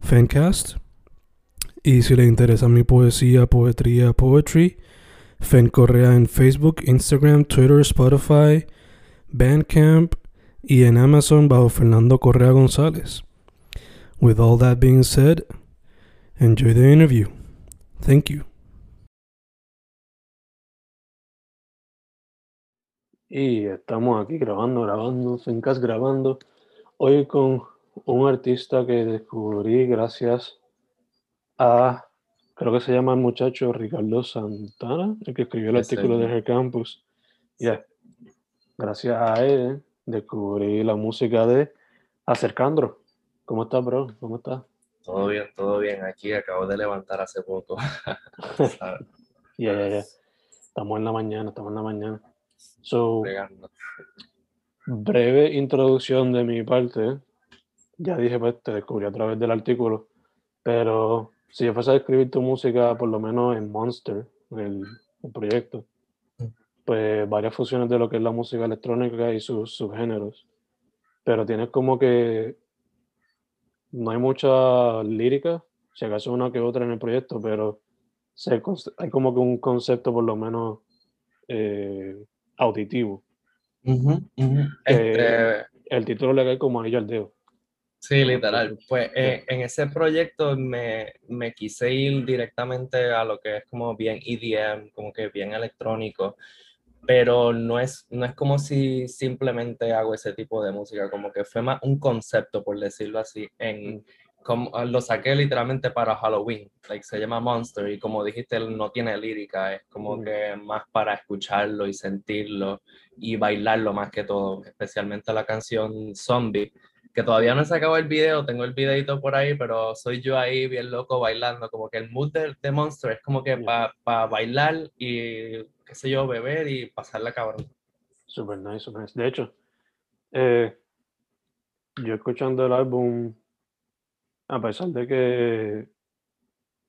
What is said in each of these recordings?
Fancast. Y si le interesa mi poesía, poetría, poetry, Fen Correa en Facebook, Instagram, Twitter, Spotify, Bandcamp y en Amazon bajo Fernando Correa González. With all that being said, enjoy the interview. Thank you. Y estamos aquí grabando, grabando, Fencast grabando. Hoy con un artista que descubrí gracias a, creo que se llama el muchacho Ricardo Santana, el que escribió el artículo de Her Campus. Ya, gracias a él descubrí la música de Acercandro. ¿Cómo estás, bro? ¿Cómo estás? Todo bien, todo bien. Aquí acabo de levantar hace poco. Ya, ya, ya. Estamos en la mañana, estamos en la mañana. So, breve introducción de mi parte. Ya dije, pues te descubrí a través del artículo. Pero si yo fuese a escribir tu música, por lo menos en Monster, el, el proyecto, pues varias fusiones de lo que es la música electrónica y sus subgéneros. Pero tienes como que no hay mucha lírica, si acaso una que otra en el proyecto, pero se, hay como que un concepto por lo menos eh, auditivo. Este, el título le cae como anillo al dedo. Sí, literal. Pues eh, en ese proyecto me, me, quise ir directamente a lo que es como bien EDM, como que bien electrónico, pero no es, no es como si simplemente hago ese tipo de música, como que fue más un concepto, por decirlo así, en, como, lo saqué literalmente para Halloween, like, se llama Monster y como dijiste, no tiene lírica, es como que más para escucharlo y sentirlo y bailarlo más que todo, especialmente la canción Zombie, que todavía no he sacado el video, tengo el videito por ahí, pero soy yo ahí bien loco bailando, como que el mood de, Monster es como que para bailar y, qué sé yo, beber y pasarla cabrón. Super nice, super nice. De hecho, eh, yo escuchando el álbum a pesar de que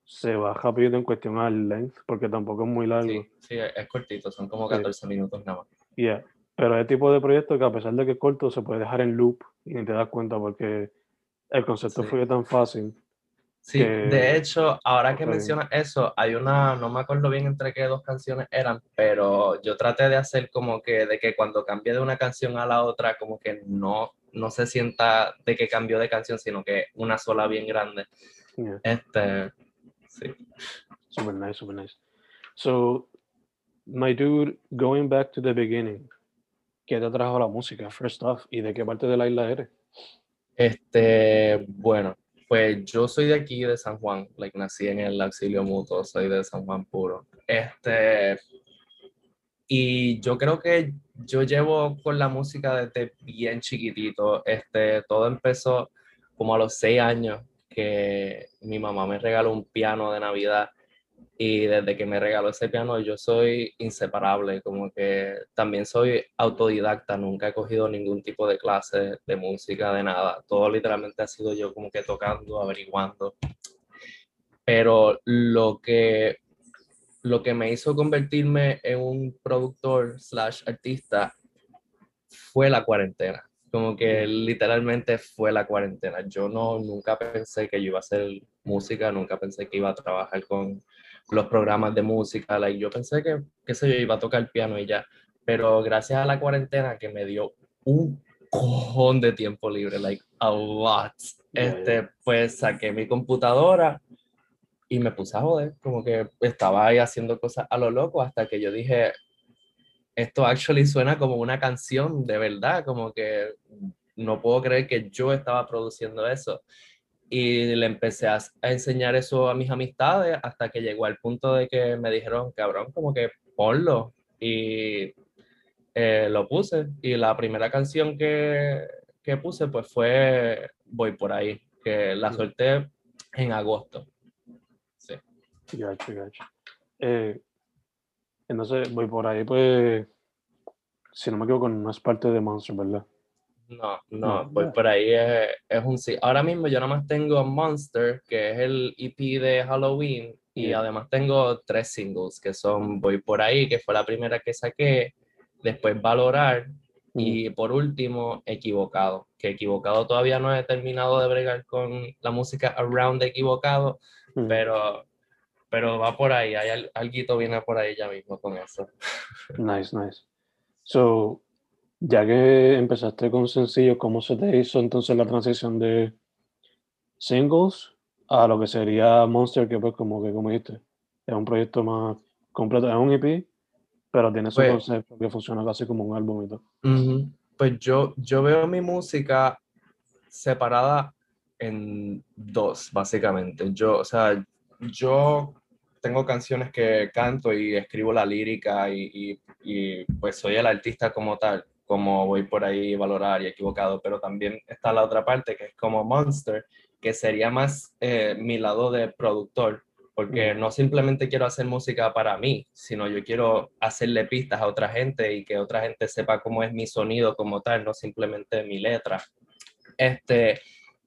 se va rápido en cuestión al length, porque tampoco es muy largo. Sí, sí es cortito, son como 14 minutos nada más. Yeah. Pero es el tipo de proyecto que a pesar de que es corto, se puede dejar en loop y ni te das cuenta porque el concepto fue tan fácil. Sí, de hecho, ahora que mencionas eso, hay una, no me acuerdo bien entre qué dos canciones eran, pero yo traté de hacer como que, de que cuando cambié de una canción a la otra, como que no, no se sienta de que cambió de canción, sino que una sola bien grande. Este, sí. Super nice, super nice. So, my dude, going back to the beginning, ¿qué te trajo la música, first off, y de qué parte de la isla eres? Este, bueno, pues yo soy de aquí, de San Juan, like, nací en el auxilio mutuo, soy de San Juan puro. Este, y yo creo que yo llevo con la música desde bien chiquitito. Este, todo empezó como a los seis años que mi mamá me regaló un piano de Navidad y desde que me regaló ese piano yo soy inseparable, como que también soy autodidacta, nunca he cogido ningún tipo de clase de música, de nada. Todo literalmente ha sido yo como que tocando, averiguando. Pero lo que lo que me hizo convertirme en un productor slash artista fue la cuarentena. Como que literalmente fue la cuarentena. Yo no, nunca pensé que yo iba a hacer música, nunca pensé que iba a trabajar con los programas de música. Like, yo pensé que, qué sé yo, iba a tocar el piano y ya. Pero gracias a la cuarentena que me dio un cojón de tiempo libre, like a lot. Este, pues saqué mi computadora y me puse a joder, como que estaba ahí haciendo cosas a lo loco hasta que yo dije, esto actually suena como una canción de verdad, como que no puedo creer que yo estaba produciendo eso. Y le empecé a, enseñar eso a mis amistades hasta que llegó al punto de que me dijeron, cabrón, como que ponlo. Y eh, lo puse. Y la primera canción que, que puse pues fue Voy por ahí, que la solté en agosto. Sí. Gacho, gacho. Eh, entonces, Voy por ahí, pues, si no me equivoco, no es parte de Monster, ¿verdad? No, no, voy por ahí es, es, un sí. Ahora mismo yo nada más tengo Monster, que es el EP de Halloween, y además tengo tres singles, que son Voy por ahí, que fue la primera que saqué, después Valorar, y por último, Equivocado, que Equivocado todavía no he terminado de bregar con la música Around Equivocado, pero, pero va por ahí, hay algo viene por ahí ya mismo con eso. Nice, nice. So, ya que empezaste con sencillo, ¿cómo se te hizo entonces la transición de singles a lo que sería Monster, que pues como que como dijiste, es un proyecto más completo, es un EP, pero tiene su pues concepto que funciona casi como un álbum y todo. Pues yo, yo veo mi música separada en dos, básicamente. Yo, o sea, yo tengo canciones que canto y escribo la lírica y, y, y, pues soy el artista como tal, como voy por ahí valorar y equivocado, pero también está la otra parte que es como Monster, que sería más eh, mi lado de productor, porque no simplemente quiero hacer música para mí, sino yo quiero hacerle pistas a otra gente y que otra gente sepa cómo es mi sonido como tal, no simplemente mi letra. Este,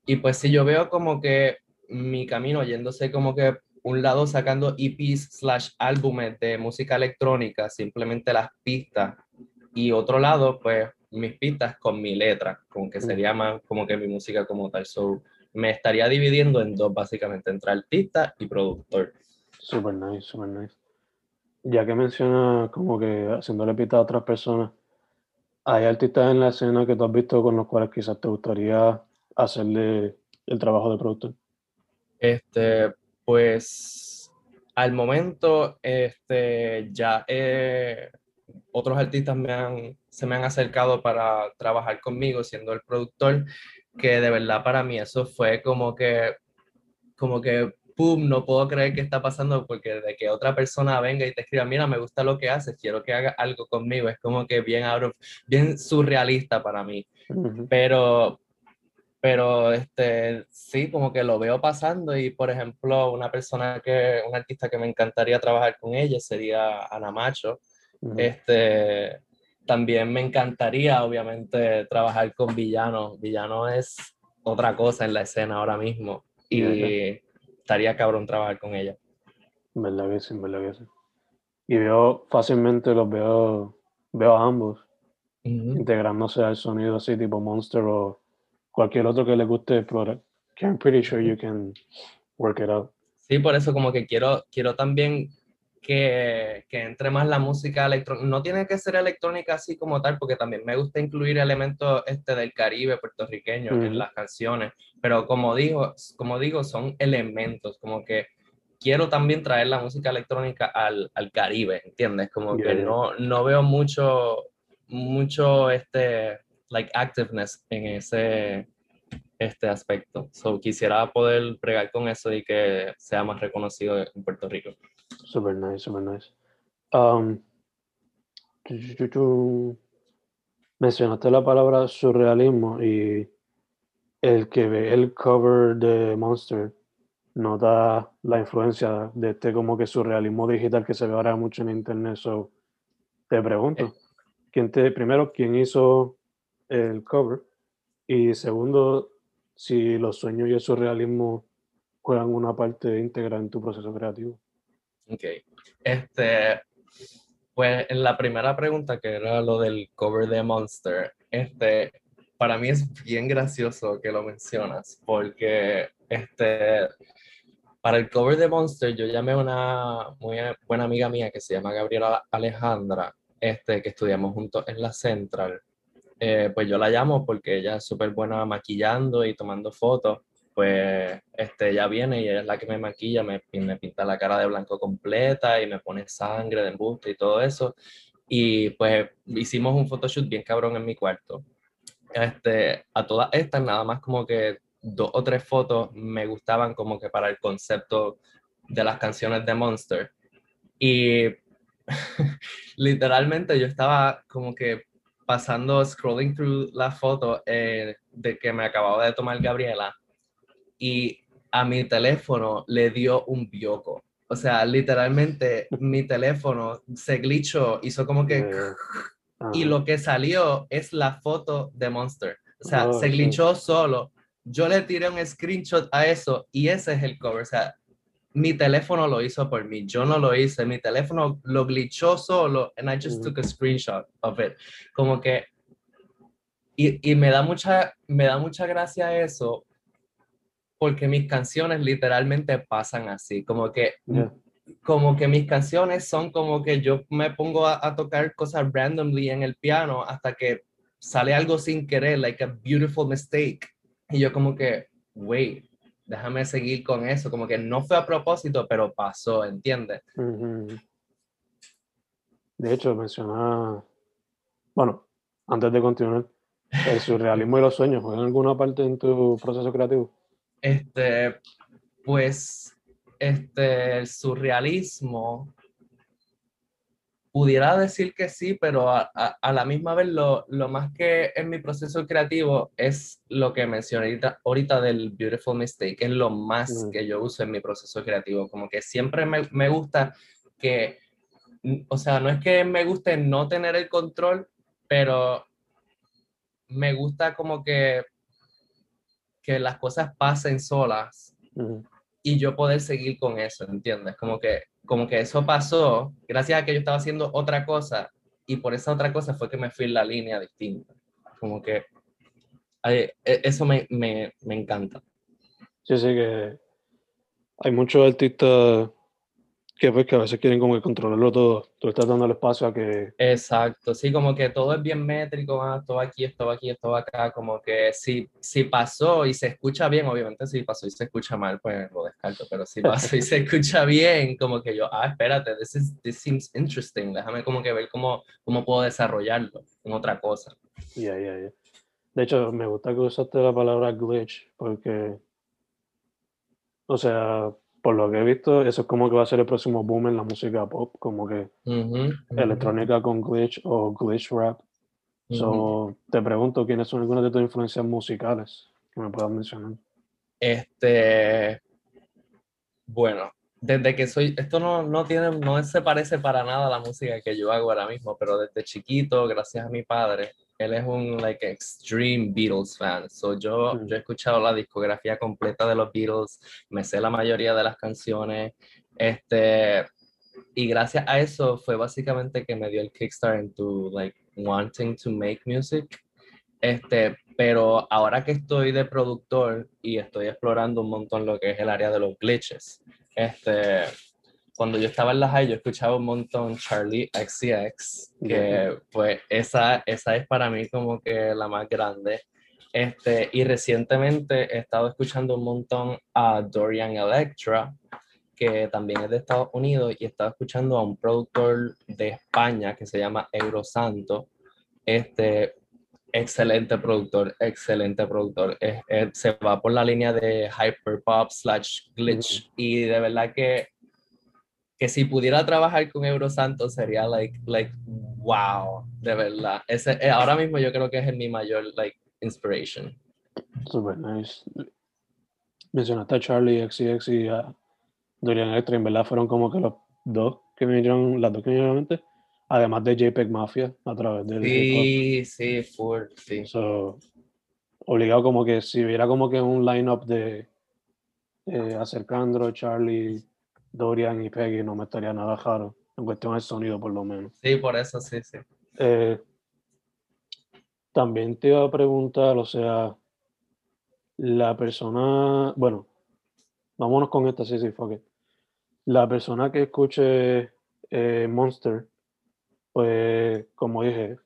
y pues si yo veo como que mi camino yéndose como que un lado sacando EPs slash álbumes de música electrónica, simplemente las pistas, y otro lado pues mis pistas con mi letra, como que sería más como que mi música como tal. So, me estaría dividiendo en dos, básicamente, entre artista y productor. Super nice, super nice. Ya que mencionas como que haciéndole pista a otras personas, ¿hay artistas en la escena que tú has visto con los cuales quizás te gustaría hacerle el trabajo de productor? Este, pues al momento, este, ya otros artistas me han, se me han acercado para trabajar conmigo siendo el productor que de verdad para mí eso fue como que, como que, pum, no puedo creer que está pasando porque de que otra persona venga y te escriba, mira, me gusta lo que haces, quiero que haga algo conmigo, es como que bien out bien surrealista para mí. Pero, pero este, sí, como que lo veo pasando y, por ejemplo, una persona que, un artista que me encantaría trabajar con ella sería Ana Macho. Este, también me encantaría, obviamente, trabajar con Villano. Villano es otra cosa en la escena ahora mismo y estaría cabrón trabajar con ella. Verdad que sí, verdad que sí. Y veo fácilmente los veo, veo a ambos integrándose al sonido así tipo Monster o cualquier otro que le guste, pero I'm pretty sure you can work it out. Sí, por eso como que quiero, quiero también que, que, entre más la música electrónica. No tiene que ser electrónica así como tal, porque también me gusta incluir elementos este, del Caribe puertorriqueño en las canciones, pero como digo, como digo, son elementos, como que quiero también traer la música electrónica al, al Caribe, ¿entiendes? Como que no, no veo mucho, mucho este, like, activeness en ese este aspecto. So, quisiera poder pregar con eso y que sea más reconocido en Puerto Rico. Super nice, super nice. Um, mencionaste la palabra surrealismo y el que ve el cover de Monster nota la influencia de este como que surrealismo digital que se ve ahora mucho en internet. So, te pregunto, eh. ¿quién te, primero, quién hizo el cover? Y segundo, si los sueños y el surrealismo juegan una parte íntegra en tu proceso creativo. Ok. Este, pues en la primera pregunta, que era lo del cover de Monster, este, para mí es bien gracioso que lo mencionas, porque este, para el cover de Monster yo llamé a una muy buena amiga mía que se llama Gabriela Alejandra, este, que estudiamos juntos en la Central. eh, pues yo la llamo porque ella es súper buena maquillando y tomando fotos. Pues este, ella viene y ella es la que me maquilla, me, me pinta la cara de blanco completa y me pone sangre de embuste y todo eso. Y pues hicimos un photoshoot bien cabrón en mi cuarto. Este, a todas estas, nada más como que dos o tres fotos me gustaban como que para el concepto de las canciones de Monster. Y literalmente yo estaba como que pasando, scrolling through la foto eh, de que me acababa de tomar Gabriela y a mi teléfono le dio un bioco. O sea, literalmente mi teléfono se glitchó, hizo como que... y lo que salió es la foto de Monster. O sea, Oh, se sí. glitchó solo. Yo le tiré un screenshot a eso y ese es el cover. O sea, mi teléfono lo hizo por mí. Yo no lo hice. Mi teléfono lo glitchó solo and I just took a screenshot of it. Como que... Y, y me, da mucha, me da mucha gracia eso porque mis canciones literalmente pasan así. Como que Yeah. como que mis canciones son como que yo me pongo a, a tocar cosas randomly en el piano hasta que sale algo sin querer, like a beautiful mistake. Y yo como que, wait, déjame seguir con eso. Como que no fue a propósito, pero pasó, ¿entiendes? De hecho, menciona, bueno, antes de continuar, el surrealismo y los sueños, ¿juegan alguna parte en tu proceso creativo? Este, pues, este, el surrealismo, pudiera decir que sí, pero a, a- a la misma vez lo, lo más que en mi proceso creativo es lo que mencioné ahorita, ahorita del Beautiful Mistake, es lo más Mm. que yo uso en mi proceso creativo, como que siempre me, me gusta que, o sea, no es que me guste no tener el control, pero me gusta como que, que las cosas pasen solas Ujú. y yo poder seguir con eso, ¿entiendes? Como que, como que eso pasó gracias a que yo estaba haciendo otra cosa y por esa otra cosa fue que me fui en la línea distinta. Como que ay, e- eso me, me, me encanta. Sí, sí, que hay muchos artistas que pues que a veces quieren como que controlarlo todo. Tú estás dando el espacio a que... Exacto, sí, como que todo es bien métrico, ah, esto va aquí, esto va aquí, esto va acá, como que si, si pasó y se escucha bien, obviamente si pasó y se escucha mal, pues lo descarto, pero si pasó y se escucha bien, como que yo, ah, espérate, this, is, this seems interesting, déjame como que ver cómo, cómo puedo desarrollarlo en otra cosa. Ya, ya, ya. De hecho, me gusta que usaste la palabra glitch porque, o sea, por lo que he visto, eso es como que va a ser el próximo boom en la música pop, como que electrónica con glitch o glitch rap. So, te pregunto, ¿quiénes son algunas de tus influencias musicales que me puedas mencionar? Este, bueno, desde que soy, esto no, no tiene, no se parece para nada a la música que yo hago ahora mismo, pero desde chiquito, gracias a mi padre, él es un like extreme Beatles fan. So yo, Mm. yo he escuchado la discografía completa de los Beatles, me sé la mayoría de las canciones, este, y gracias a eso fue básicamente que me dio el kickstart into like wanting to make music. Este, pero ahora que estoy de productor y estoy explorando un montón lo que es el área de los glitches, este, cuando yo estaba en la high yo escuchaba un montón Charlie XCX, que pues esa, esa es para mí como que la más grande. Este, y recientemente he estado escuchando un montón a Dorian Electra, que también es de Estados Unidos, y he estado escuchando a un productor de España que se llama Eurosanto. Este, excelente productor, excelente productor. Es- es- se va por la línea de hyperpop slash glitch y de verdad que, que si pudiera trabajar con Eurosanto sería like, like, wow, de verdad. Ese, eh, ahora mismo yo creo que es mi mayor like, inspiration. Super nice. Mencionaste a Charlie, XCX y a Dorian Electra, en verdad fueron como que los dos que me vinieron, las dos que vinieron además de JPEG Mafia a través hip Sí, sí, full, sí. So, obligado como que si hubiera como que un lineup de eh, Acercandro, Charlie, Dorian y Peggy, no me estaría nada raro, en cuestión del sonido por lo menos. Sí, por eso sí, sí. Eh, también te iba a preguntar, o sea, la persona, bueno, vámonos con esta, sí, sí, fuck it. La persona que escuche eh, Monster, pues, como dije,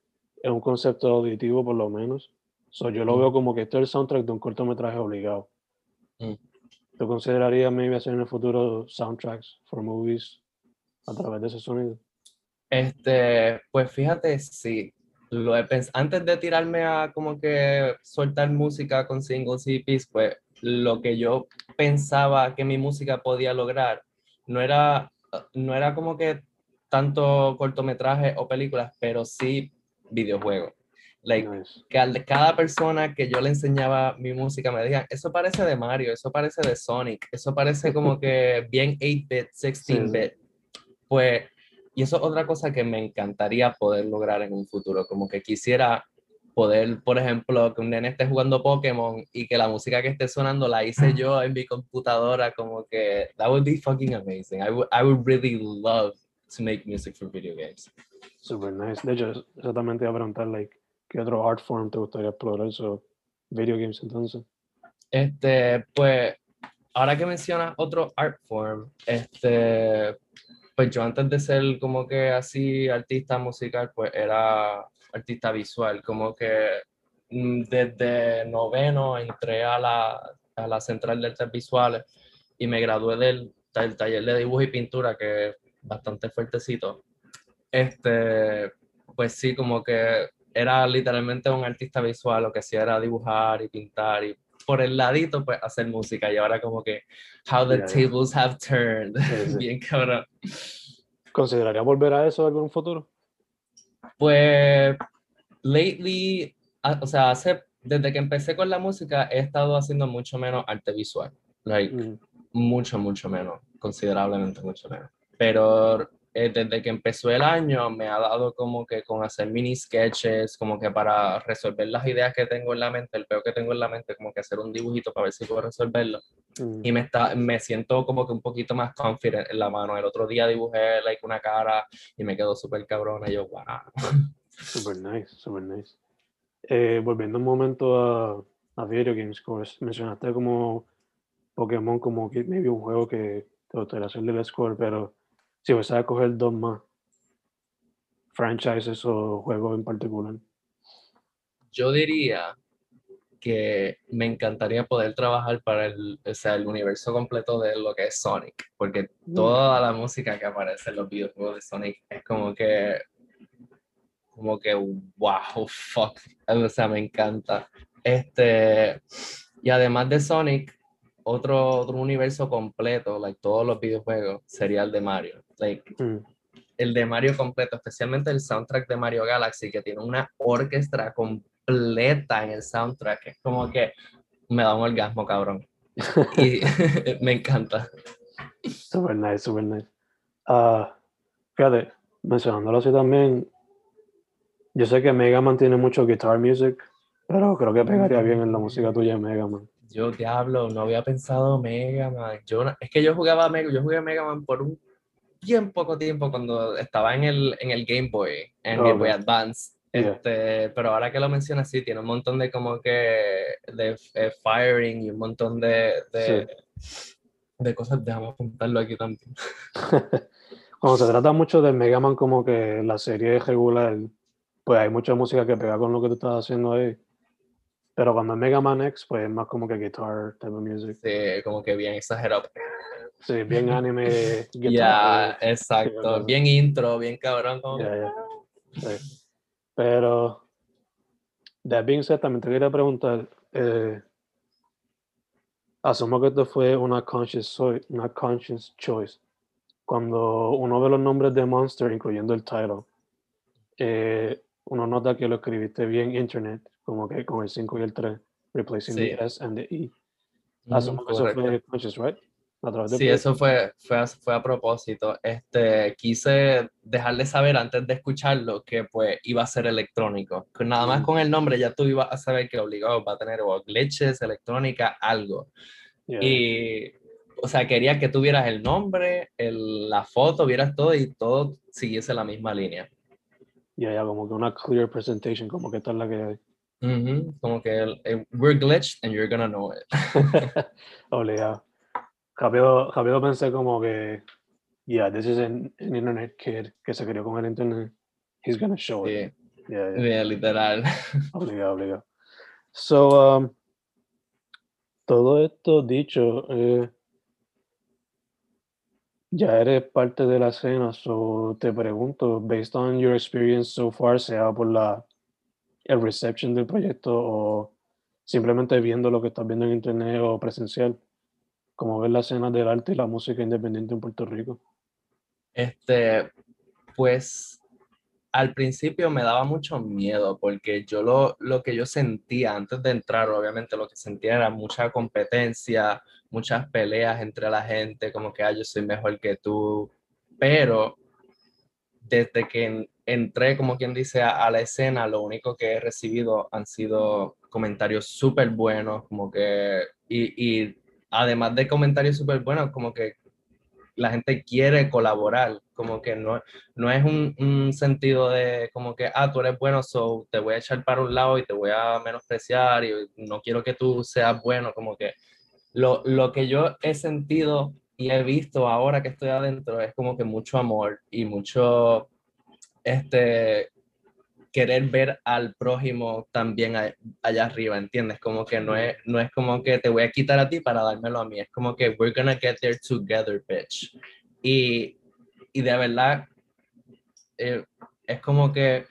es un concepto auditivo por lo menos. So, yo lo Mm. veo como que esto es el soundtrack de un cortometraje obligado. Mm. ¿Tú considerarías maybe hacer en el futuro soundtracks for movies a través de ese sonido? Este, pues fíjate, sí. Lo he pens- Antes de tirarme a como que soltar música con singles y EPs, pues lo que yo pensaba que mi música podía lograr no era, no era como que tanto cortometrajes o películas, pero sí videojuegos. Like, Nice. que cada persona que yo le enseñaba mi música me decían, eso parece de Mario, eso parece de Sonic, eso parece como que bien 8-bit, 16-bit. Pues, y eso es otra cosa que me encantaría poder lograr en un futuro, como que quisiera poder, por ejemplo, que un nene esté jugando Pokémon y que la música que esté sonando la hice yo en mi computadora, como que that would be fucking amazing. I would, I would really love to make music for video games. Super nice. De hecho, eso también te iba a preguntar, like, ¿qué otro art form te gustaría explorar? So, video games entonces. Este, pues, ahora que mencionas otro art form, este, pues yo antes de ser como que así artista musical, pues era artista visual, como que mm, desde noveno entré a la, a la Central de Artes Visuales y me gradué del, del taller de dibujo y pintura, que es bastante fuertecito. Este, pues sí, como que era literalmente un artista visual, lo que hacía era dibujar y pintar y por el ladito, pues hacer música. Y ahora como que, how the ya. tables have turned. Sí, sí. Bien cabrón. ¿Consideraría volver a eso en algún futuro? Pues, lately, o sea, hace, desde que empecé con la música, he estado haciendo mucho menos arte visual. Like, Mm, mucho, mucho menos, considerablemente mucho menos. Pero eh, desde que empezó el año me ha dado como que con hacer mini sketches, como que para resolver las ideas que tengo en la mente, el peo que tengo en la mente, como que hacer un dibujito para ver si puedo resolverlo. mm. Y me, está, me siento como que un poquito más confident en la mano. El otro día dibujé like, una cara y me quedó súper cabrona. Y yo, wow. Super nice, super nice. Eh, volviendo un momento a, a video games, como mencionaste como Pokémon, como que maybe un juego que te gustaría hacer del score, pero si vas a coger dos más, franchises o juegos en particular. Yo diría que me encantaría poder trabajar para el, o sea, el universo completo de lo que es Sonic, porque Mm. toda la música que aparece en los videojuegos de Sonic es como que, como que, wow, fuck, o sea, me encanta. Este, y además de Sonic, otro, otro universo completo, like todos los videojuegos, sería el de Mario. Like, Mm, el de Mario completo, especialmente el soundtrack de Mario Galaxy, que tiene una orquesta completa en el soundtrack. Es como que me da un orgasmo, cabrón. Y me encanta. Super nice, super nice. Ah, fíjate, mencionándolo así también, yo sé que Mega Man tiene mucho guitar music, pero creo que pegaría bien en la música tuya de Mega Man. Yo, diablo, no había pensado Mega Man. Yo, es que yo jugaba Mega, yo jugué Mega Man por un bien poco tiempo cuando estaba en el, en el Game Boy, en Game Boy. Advance. Yeah. Este, pero ahora que lo mencionas, sí, tiene un montón de como que de eh, firing y un montón de, de, de cosas. Déjame apuntarlo aquí también. Cuando se trata mucho de Mega Man como que la serie es regular, pues hay mucha música que pega con lo que tú estás haciendo ahí. Pero cuando es Mega Man X, pues es más como que guitar type of music. Sí, como que bien exagerado. Sí, bien anime, Ya, guitar. exacto. Bien intro, bien cabrón. Como... Sí. Pero, that being said, también te quería preguntar, eh, asumo que esto fue una conscious, choi- una conscious choice. Cuando uno ve los nombres de Monster, incluyendo el title, eh, uno nota que lo escribiste bien internet, como que con el 5 y el 3, replacing Sí. the S and the E. Ujú, Asumo que eso fue conscious, right? A través de Sí, eso fue, fue, a, fue a propósito. Este, quise dejarle saber antes de escucharlo que pues iba a ser electrónico. Nada más con el nombre ya tú ibas a saber que obligado va a tener o glitches, electrónica, algo. Yeah. Y, o sea, quería que tuvieras el nombre, el, la foto, vieras todo y todo siguiese la misma línea. Ya, ya, como que una clear presentation, como que esta es la que hay. Como que el- el, we're glitched and you're gonna know it. Obligado. Rápido, rápido pensé como que, yeah, this is an, an internet kid que se crió con el internet. He's gonna show it. Yeah, yeah. Yeah, literal. Obligado, obligado. So, um, todo esto dicho, eh, ya eres parte de la escena, so te pregunto, based on your experience so far, sea por la el reception del proyecto o simplemente viendo lo que estás viendo en internet o presencial, ¿cómo ves la escena del arte y la música independiente en Puerto Rico? Este, pues al principio me daba mucho miedo porque yo lo, lo que yo sentía antes de entrar, obviamente lo que sentía era mucha competencia, muchas peleas entre la gente, como que ah, yo soy mejor que tú, pero desde que en- entré, como quien dice, a, a la escena, lo único que he recibido han sido comentarios súper buenos, como que, y, y además de comentarios súper buenos, como que la gente quiere colaborar, como que no, no es un, un sentido de como que, ah, tú eres bueno, so te voy a echar para un lado y te voy a menospreciar y no quiero que tú seas bueno, como que lo, lo que yo he sentido y he visto ahora que estoy adentro es como que mucho amor y mucho, este, querer ver al prójimo también a- allá arriba, ¿entiendes? Como que no es, no es como que te voy a quitar a ti para dármelo a mí, es como que we're gonna get there together, bitch. Y, y de verdad, eh, es como que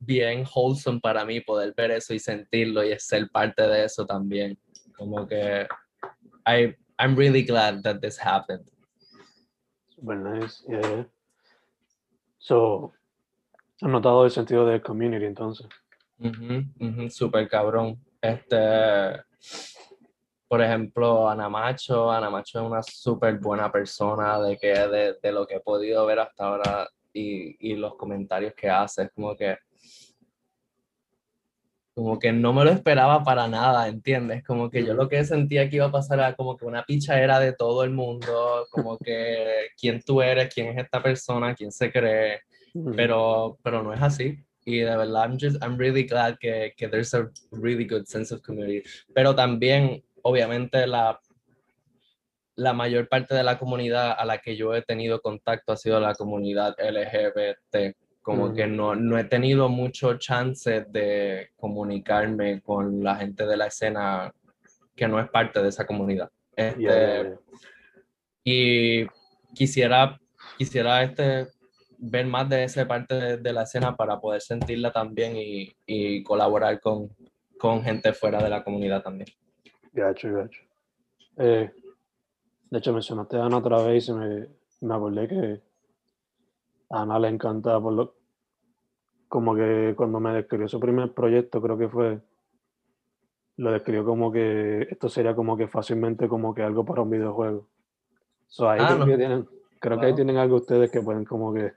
bien wholesome para mí poder ver eso y sentirlo y ser parte de eso también. Como que I, I'm really glad that this happened. Super nice, yeah. So, ¿has notado el sentido de community entonces? Ujú, ujú, súper cabrón. Este, por ejemplo, Ana Macho, Ana Macho es una súper buena persona de que de, de lo que he podido ver hasta ahora y, y los comentarios que hace, es como que como que no me lo esperaba para nada, ¿entiendes? Como que yo lo que sentía que iba a pasar era como que una picha era de todo el mundo, como que quién tú eres, quién es esta persona, quién se cree, Pero, pero no es así. Y de verdad, I'm, just, I'm really glad que, que there's a really good sense of community. Pero también, obviamente, la, la mayor parte de la comunidad a la que yo he tenido contacto ha sido la comunidad LGBT. Como que no, no he tenido mucho chance de comunicarme con la gente de la escena que no es parte de esa comunidad. Este, Yeah, yeah, yeah. y quisiera, quisiera este, ver más de esa parte de, de la escena para poder sentirla también y, y colaborar con, con gente fuera de la comunidad también. Gacho, gacho. Eh, de hecho, mencionaste a Ana otra vez y me, me acordé que a Ana le encanta por lo, como que cuando me describió su primer proyecto, creo que fue, lo describió como que esto sería como que fácilmente como que algo para un videojuego. So, ahí Ah, creo, no. que tienen, creo que ahí tienen algo ustedes que pueden como que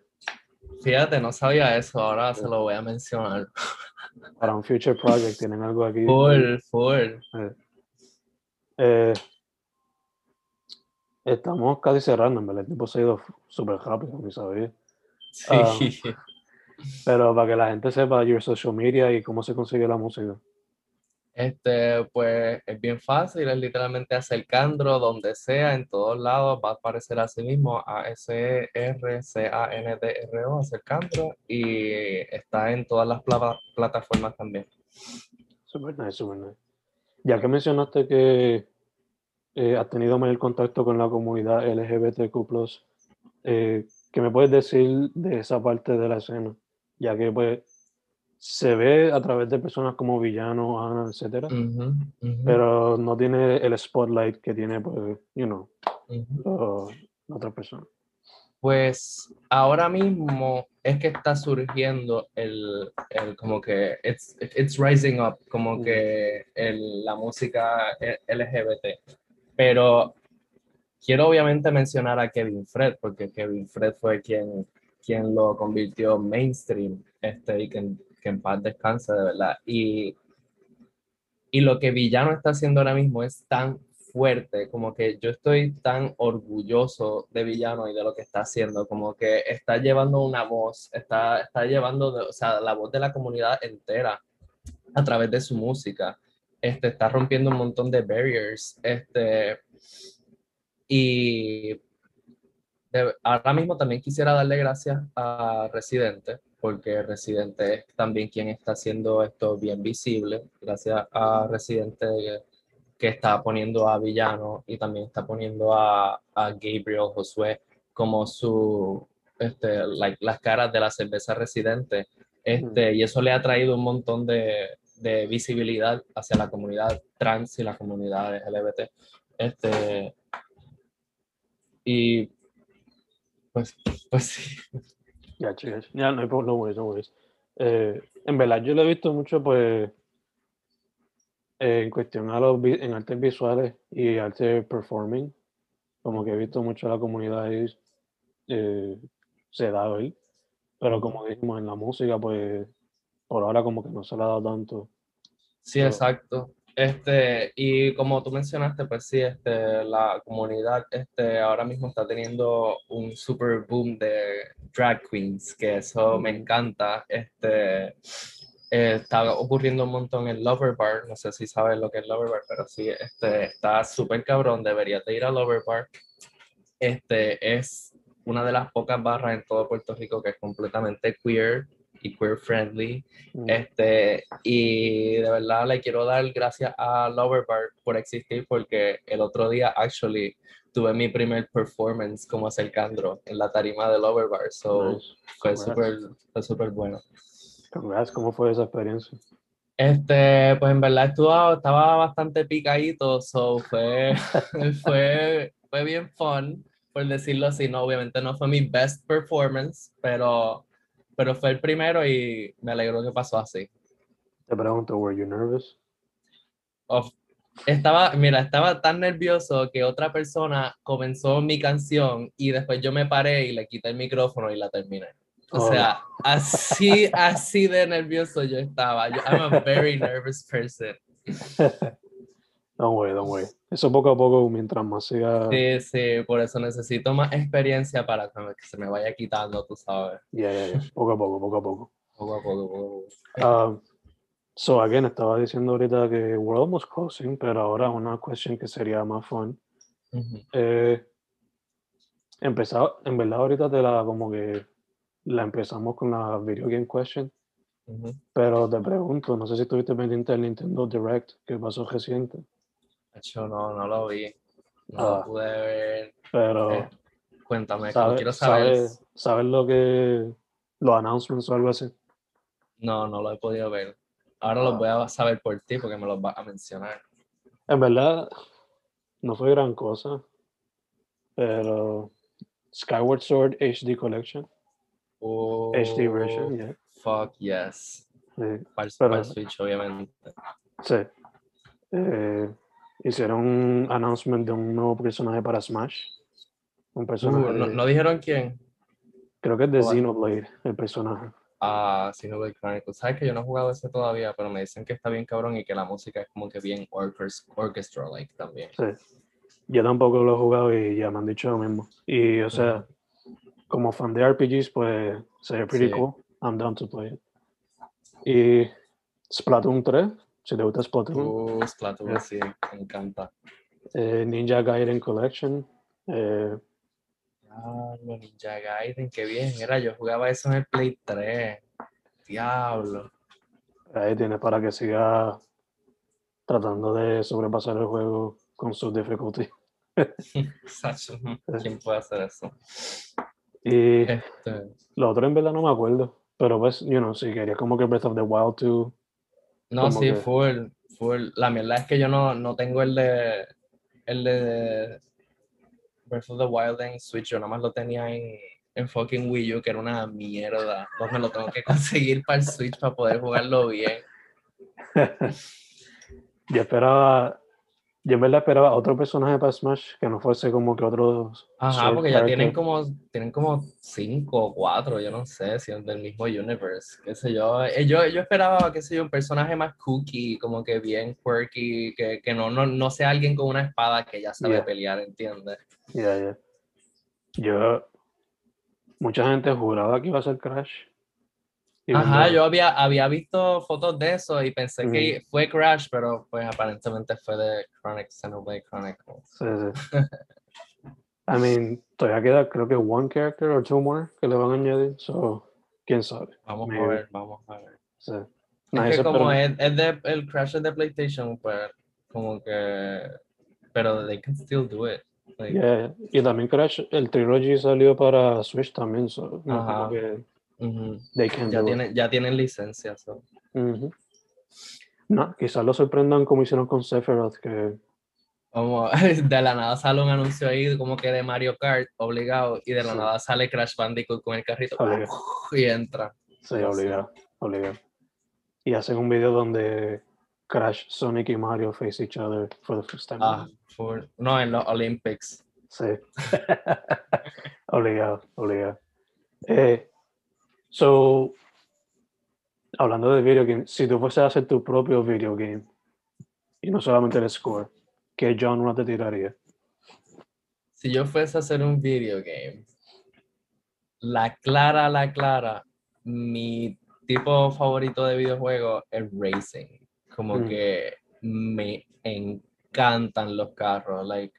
Fíjate, no sabía eso, ahora se lo voy a mencionar. para un future project tienen algo aquí. Full, full. Eh, estamos casi cerrando, en verdad. El tiempo se ha ido súper rápido, ni sabía. Sí. Pero para que la gente sepa your social media y cómo se consigue la música. Este, pues es bien fácil, es literalmente acercandro donde sea, en todos lados, va a aparecer así mismo A-S-R-C-A-N-D-R-O, acercandro, y está en todas las plata- plataformas también. Super nice, super nice. Ya que mencionaste que eh, has tenido mayor contacto con la comunidad LGBTQ+, eh, ¿qué me puedes decir de esa parte de la escena? Ya que pues se ve a través de personas como Villano, Ana, ujú, pero no tiene el spotlight que tiene, pues, you know, otra persona. Pues ahora mismo es que está surgiendo el, el como que it's, it's rising up, como que el- la música e- LGBT. Pero quiero obviamente mencionar a Kevin Fred, porque Kevin Fred fue quien, quien lo convirtió mainstream, este, y que, en- que en paz descanse de verdad. Y, y lo que Villano está haciendo ahora mismo es tan fuerte, como que yo estoy tan orgulloso de Villano y de lo que está haciendo, como que está llevando una voz, está, está llevando, de- o sea, la voz de la comunidad entera a través de su música. Este, está rompiendo un montón de barriers. Este, y de- ahora mismo también quisiera darle gracias a Residente, porque Residente es también quien está haciendo esto bien visible, gracias a Residente que, está poniendo a Villano y también está poniendo a, a Gabriel Josué como su, este, like, las caras de la cerveza Residente. Este, y eso le ha traído un montón de, de visibilidad hacia la comunidad trans y la comunidad LGBT. Este, y pues, pues sí. Ya, chicas. Ya, no no worries, no worries. Eh, en verdad, yo lo he visto mucho, pues, eh, en cuestión a los, en artes visuales y arte performing. Como que he visto mucho a la comunidad ahí eh, se da ahí. Pero como dijimos en la música, pues, por ahora como que no se le ha dado tanto. Sí, Pero- exacto. Este, y como tú mencionaste, pues sí, este, la comunidad este, ahora mismo está teniendo un super boom de drag queens, que eso me encanta. Este, eh, está ocurriendo un montón en Lover Bar, no sé si sabes lo que es Lover Bar, pero sí, este, está súper cabrón, deberías de ir a Lover Bar. Este, es una de las pocas barras en todo Puerto Rico que es completamente queer y queer friendly. Mm, Este, y de verdad le quiero dar gracias a Lover Bar por existir porque el otro día, actually, tuve mi primer performance como Acercandro en la tarima de Lover Bar. So, nice. fue súper fue súper bueno. Congrats, ¿cómo fue esa experiencia? Este, pues en verdad estuvo, estaba bastante picadito, so fue, fue, fue bien fun, por decirlo así. No, obviamente no fue mi best performance, pero, pero fue el primero y me alegro que pasó así. Te pregunto, ¿were you nervous? Of- estaba, mira, estaba tan nervioso que otra persona comenzó mi canción y después yo me paré y le quité el micrófono y la terminé. O Oh. sea, así, así de nervioso yo estaba. Yo, I'm a very nervous person. Don't worry, don't worry. Eso poco a poco, mientras más siga. Sí, sí, por eso necesito más experiencia para que se me vaya quitando, tú sabes. Ya, ya, ya. Poco a poco, poco a poco. Poco a poco, poco a poco. Ah, so, again, estaba diciendo ahorita que we're almost closing, pero ahora una question que sería más fun. Ujú. Eh, empezaba, en verdad, ahorita te la como que la empezamos con la video game question, pero te pregunto, no sé si estuviste pendiente del Nintendo Direct que pasó reciente, Hecho, no, no lo vi. No Ah. lo pude ver. pero Eh, Cuéntame, como ¿sabes quiero saber. sabe, ¿sabes lo que los announcements o algo así? No, no lo he podido ver. Ahora los Ah. voy a saber por ti porque me los vas a mencionar. En verdad, no fue gran cosa, pero Skyward Sword HD Collection, HD version, Oh, yeah. Fuck yes. sí. Para, Pero- para el Switch, obviamente. Sí. Eh, hicieron un announcement de un nuevo personaje para Smash. Un personaje, Uh, no, de- ¿no dijeron quién? creo que es de. Xenoblade, el personaje. Ah, Xenoblade Chronicles. Sabes que yo no he jugado ese todavía, pero me dicen que está bien cabrón y que la música es como que bien orchest- orchestra-like también. Sí. Yo tampoco lo he jugado y ya me han dicho lo mismo. Y, o sea, como fan de RPGs, pues se ve pretty Sí. cool. I'm down to play it. Y Splatoon 3, si te gusta Splatoon. Uh, Splatoon, Yeah. sí, me encanta. Eh, Ninja Gaiden Collection. eh, Ah, Ninja Gaiden, qué bien. Era, yo jugaba eso en el Play 3. Diablo. ahí tienes para que siga tratando de sobrepasar el juego con sus dificultades. Sacho, ¿Quién puede hacer eso? Y Este, lo otro en verdad no me acuerdo. Pero pues, you know, si querías como que Breath of the Wild 2. No, sí, que- full, full. La mierda es que yo no, no tengo el de el de Breath of the Wild en Switch, yo nada más lo tenía en, en fucking Wii U, que era una mierda. Entonces me lo tengo que conseguir para el Switch para poder jugarlo bien. Yo esperaba. Yo en verdad esperaba otro personaje para Smash que no fuese como que otros. Ajá, porque ya character. tienen como, tienen como cinco o cuatro, yo no sé, si es del mismo universe, qué sé yo. Eh, Yo, yo esperaba, qué sé yo, un personaje más cookie, como que bien quirky, que, que no, no, no sea alguien con una espada que ya sabe Yeah. pelear, ¿entiendes? Ya, ya. Yo. Mucha gente juraba que iba a ser Crash. Ajá, yo había, había visto fotos de eso y pensé que fue Crash, pero pues aparentemente fue de Chronic, Xenoblade Chronicles. Sí, sí. I mean, todavía queda creo que one character o two more que le van a añadir. So, quién sabe. Vamos a Maybe. ver, vamos a ver. Sí. Es que como es, es de, el crash es de PlayStation, pues como que... Pero they can still do it. Like, Yeah, Y también Crash, el Trilogy salió para Switch también, so, no, Ajá. como que they can ya, tienen, ya tienen licencia. so. Ujú. No, quizás lo sorprendan como hicieron con Sephiroth, que Como de la nada sale un anuncio ahí como que de Mario Kart, obligado, y de la Sí. nada sale Crash Bandicoot con el carrito y entra. Sí. obligado, obligado. Y hacen un video donde Crash, Sonic y Mario face each other for the first time. Ah, full. No, en los Olympics. Sí. obligado, obligado. Eh, so, hablando de video game, si tú fueses a hacer tu propio video game y no solamente el score, ¿qué genre te tiraría? Si yo fuese a hacer un video game, la clara, la clara, mi tipo favorito de videojuego es racing. Como Mm. que me encantan los carros. Like,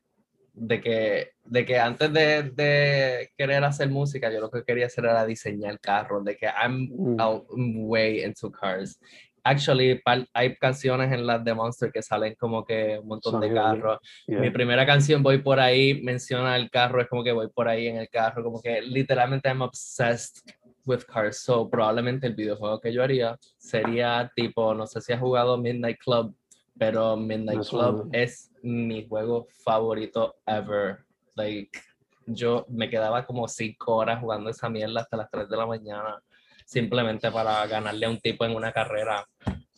de que, de que antes de, de querer hacer música, yo lo que quería hacer era diseñar carros. De que I'm Mm. out- way into cars. Actually, hay canciones en las de Monster que salen como que un montón de carros. Yeah. Mi primera canción, Voy por ahí, menciona el carro, es como que voy por ahí en el carro, como que literalmente I'm obsessed with cars. So, probablemente el videojuego que yo haría sería tipo, no sé si has jugado Midnight Club, pero Midnight. Club es mi juego favorito ever. Like, yo me quedaba como cinco horas jugando esa mierda hasta las 3 de la mañana, simplemente para ganarle a un tipo en una carrera,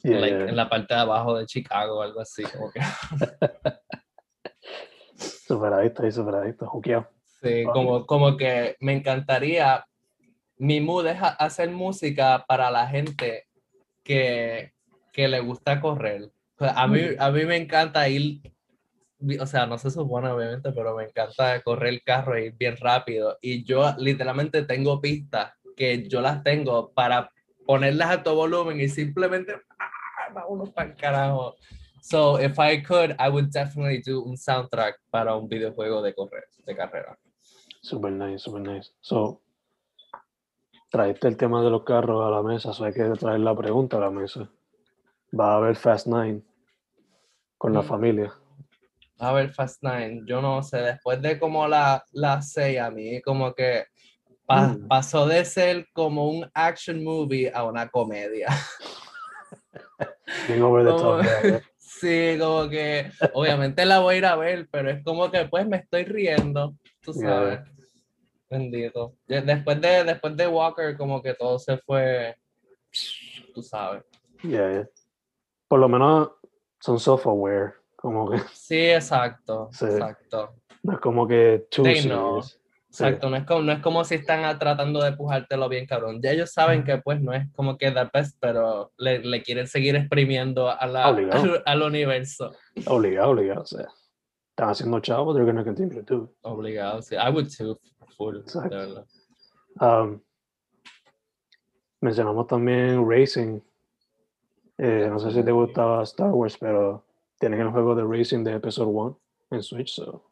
Yeah, like, yeah. en la parte de abajo de Chicago o algo así. Como que, Superadicto y superadicto, juqueado. Sí, Ah. como, como que me encantaría, mi mood es ha- hacer música para la gente que, que le gusta correr. A, mí, a mí me encanta ir, o sea, no se supone obviamente, pero me encanta correr el carro e ir bien rápido. Y yo literalmente tengo pistas que yo las tengo para ponerlas a todo volumen y simplemente, ¡ah! vámonos para el carajo. So, if I could, I would definitely do un soundtrack para un videojuego de correr, de carrera. Super nice, super nice. So, traiste el tema de los carros a la mesa, so hay que traer la pregunta a la mesa. Va a haber Fast Nine con la Mm. familia. A ver, Fast Nine, yo no sé, después de como la, la 6 a mí, como que pa- Mm. pasó de ser como un action movie a una comedia. Bien over the top. Sí, como que obviamente la voy a ir a ver, pero es como que pues me estoy riendo, tú sabes. Bendito. De- Después de, después de Walker, como que todo se fue, tú sabes. Yeah, yeah. Por lo menos son self-aware, como que Sí, exacto, Sí. exacto. no es como que. Sí. Exacto, no es como, no es como si están a- tratando de pujártelo bien, cabrón. Ya ellos saben que pues no es como que the best, pero le, le quieren seguir exprimiendo a la, Obligado. al, al universo. Obligado, obligado. O sea, están haciendo chavo, they're gonna continue to do it. Obligado, sí. I would too, full, de Exacto. verdad. Um, mencionamos también Racing. Eh, no sé si te gustaba Star Wars, pero tienen el juego de Racing de Episode 1 en Switch. So.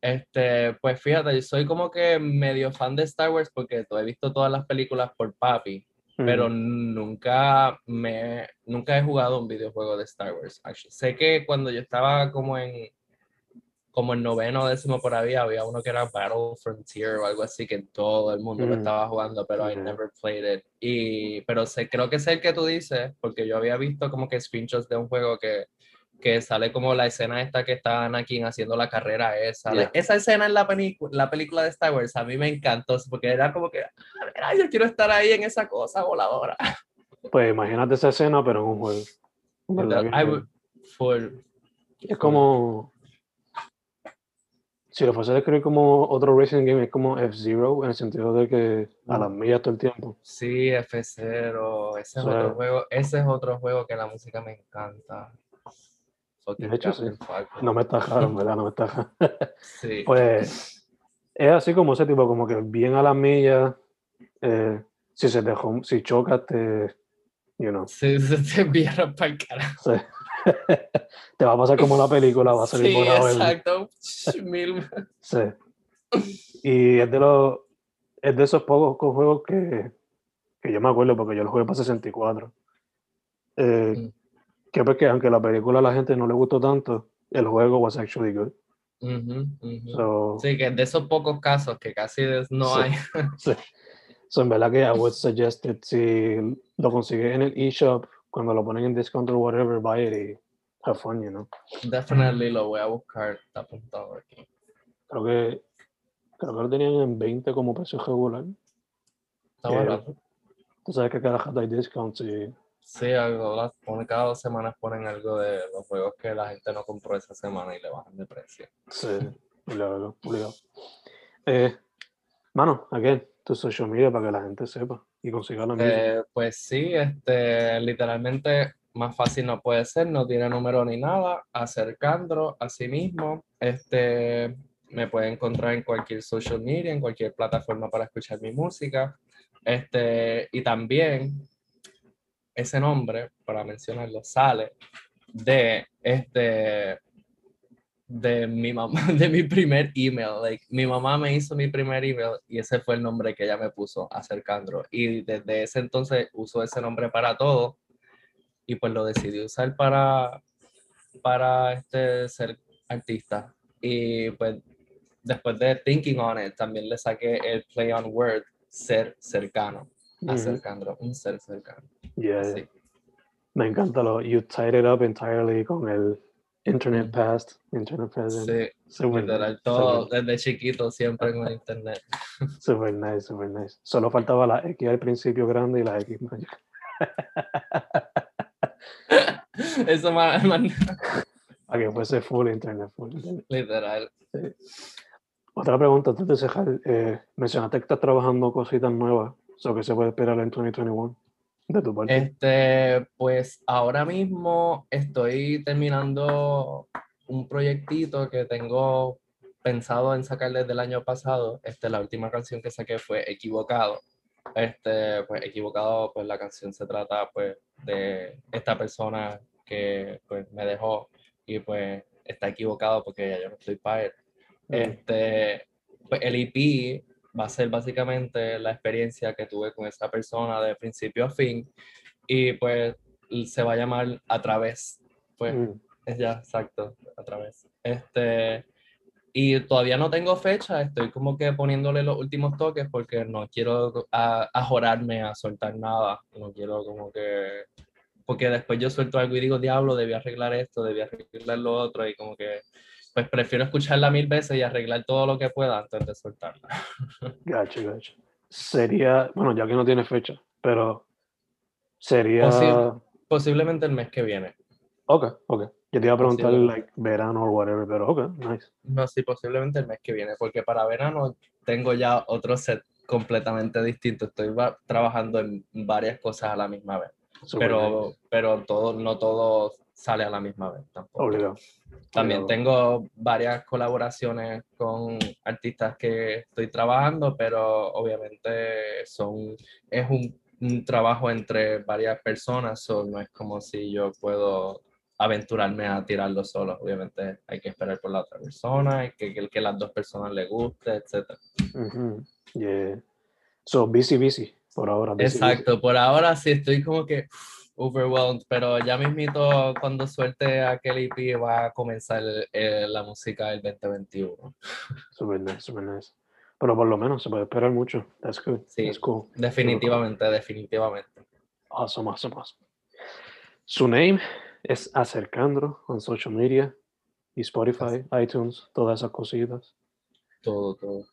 Este, pues fíjate, yo soy como que medio fan de Star Wars porque he visto todas las películas por papi, pero Mm, nunca me nunca he jugado un videojuego de Star Wars. actually. Sé que cuando yo estaba como en como en noveno o décimo por ahí había uno que era Battle Frontier o algo así que todo el mundo lo Mm. estaba jugando, pero I Yeah. never played it. Y pero sé, creo que es el que tú dices, porque yo había visto como que screenshots de un juego que que sale como la escena esta que está Anakin haciendo la carrera esa. Yeah. Esa escena en la, película la película de Star Wars a mí me encantó, porque era como que, "Ay, yo quiero estar ahí en esa cosa voladora. Pues imagínate esa escena, pero en un juego. ¿Verdad que I would- full. Es como. Si lo fuese a describir como otro racing game, es como F-Zero, en el sentido de que a las millas todo el tiempo. Sí, F0, ese es O sea, otro juego, ese es otro juego que la música me encanta. De hecho, sí. No me estajaron, ¿verdad? No me estajaron. Sí. Pues es así como ese tipo, como que bien a las millas. eh, si se dejó, si chocas, te. You know, Sí, se te vieron para el carajo. se- te va a pasar como la película, va a salir Sí, volado exacto. Mil- Sí. Y es de los es de esos pocos juegos que, que yo me acuerdo porque yo lo jugué para 64. Eh, Mm. Que pues que aunque la película a la gente no le gustó tanto, el juego was actually good. So, Sí, que de esos pocos casos que casi no Sí. hay. sí. So, en verdad que I would suggest it, si lo consigues en el eShop, cuando lo ponen en discount or whatever, buy it y have fun, you know. Definitely lo voy a buscar. Está apuntado aquí. Creo que, creo que lo tenían en 20 como precio regular. Está Eh, barato. Tú sabes que cada rato hay discounts y Sí, algo, las cada dos semanas ponen algo de los juegos que la gente no compró esa semana y le bajan de precio. Sí, obligado, obligado. Eh, mano, again, tu social media para que la gente sepa y consiga la. Eh, pues sí, este, literalmente más fácil no puede ser, no tiene número ni nada. Acercandro a sí mismo, este, me puede encontrar en cualquier social media, en cualquier plataforma para escuchar mi música. Este, y también ese nombre, para mencionarlo, sale de este de mi mamá, de mi primer email. Like, mi mamá me hizo mi primer email y ese fue el nombre que ella me puso, Acercandro. Y desde ese entonces uso ese nombre para todo y pues lo decidí usar para, para este, ser artista. Y pues después de thinking on it, también le saqué el play on word, ser cercano. Acercandro, un ser cercano. Yeah, Así. Me encanta lo, you tied it up entirely con el internet past, internet present. Sí, Super literal, todo super- desde chiquito, siempre en el internet. Super nice, super nice. Solo faltaba la X al principio grande y la X mayor. Eso más, Para que fuese full internet, full internet. literal. Otra pregunta antes de cerrar. Eh, mencionaste que estás trabajando cositas nuevas. So, ¿Qué se puede esperar en 2021 de tu parte? Este, pues ahora mismo estoy terminando un proyectito que tengo pensado en sacar desde el año pasado. Este, la última canción que saqué fue Equivocado. Este, pues Equivocado, pues la canción se trata pues de esta persona que pues me dejó y pues está equivocado porque ya yo no estoy para él. Este, pues el EP va a ser básicamente la experiencia que tuve con esa persona de principio a fin y pues se va a llamar A través. Pues mm, es ya, exacto, a través. Este, y todavía no tengo fecha, estoy como que poniéndole los últimos toques porque no quiero a- ajorarme a soltar nada, no quiero como que, porque después yo suelto algo y digo, diablo, debí arreglar esto, debí arreglar lo otro, y como que, pues prefiero escucharla mil veces y arreglar todo lo que pueda antes de soltarla. Gotcha, gotcha. Sería, bueno, ya que no tiene fecha, pero sería. Posible. Posiblemente el mes que viene. Ok, ok. Yo te iba a preguntar, like, verano o whatever, pero ok, nice. No, sí, posiblemente el mes que viene, porque para verano tengo ya otro set completamente distinto. Estoy trabajando en varias cosas a la misma vez, Super nice. pero, pero todo, no todo sale a la misma vez tampoco. Obligado. También obligado. tengo varias colaboraciones con artistas que estoy trabajando, pero obviamente son, es un, un trabajo entre varias personas, no es como si yo puedo aventurarme a tirarlo solo. Obviamente hay que esperar por la otra persona, hay que que, que las dos personas le guste, etc. Ujú, Yeah. So, busy, busy, por ahora. busy, busy. Exacto, por ahora sí estoy como que overwhelmed, pero ya mismito cuando suelte aquel EP va a comenzar eh, la música del 2021. Super nice, super nice. Pero por lo menos se puede esperar mucho. That's good. Sí. That's cool. Definitivamente, definitivamente. Awesome, awesome, awesome. Su name es Acercandro on social media y Spotify, iTunes, todas esas cositas. Todo, todo.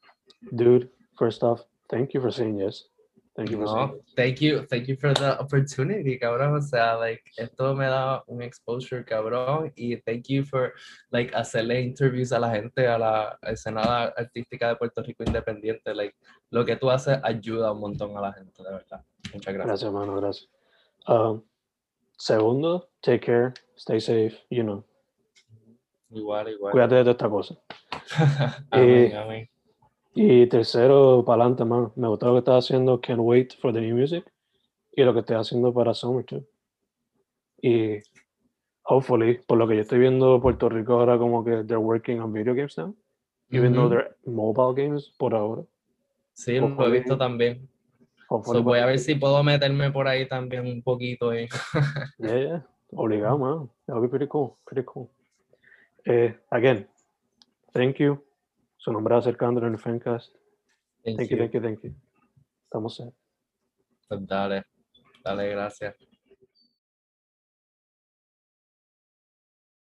Dude, first off, thank you for saying yes. Thank you No, thank you, thank you for the opportunity, cabrón. O sea, like, esto me da un exposure, cabrón. Y thank you for, like, hacerle interviews a la gente, a la escena artística de Puerto Rico independiente. Like, lo que tú haces ayuda un montón a la gente, de verdad. Muchas gracias. Gracias, hermano, gracias. Um, segundo, take care, stay safe, you know. Igual, igual. Cuídate de esta cosa. amén, Eh, amén. Y tercero, para adelante, man. Me gusta lo que estás haciendo, Can't Wait for the New Music. Y lo que estás haciendo para Summer, too. Y, hopefully, por lo que yo estoy viendo, Puerto Rico ahora como que they're working on video games now. Even though Ujú. they're mobile games por ahora. Sí, lo he visto también. So, voy a ver si puedo meterme por ahí también un poquito. eh. Yeah, yeah. Obligado, man. That would be pretty cool. Pretty cool. Eh, again, thank you. Su nombre es Acercándolo en el Fencast. Thank Thank you, you. thank you, thank you. Estamos set. Pues dale, dale, gracias.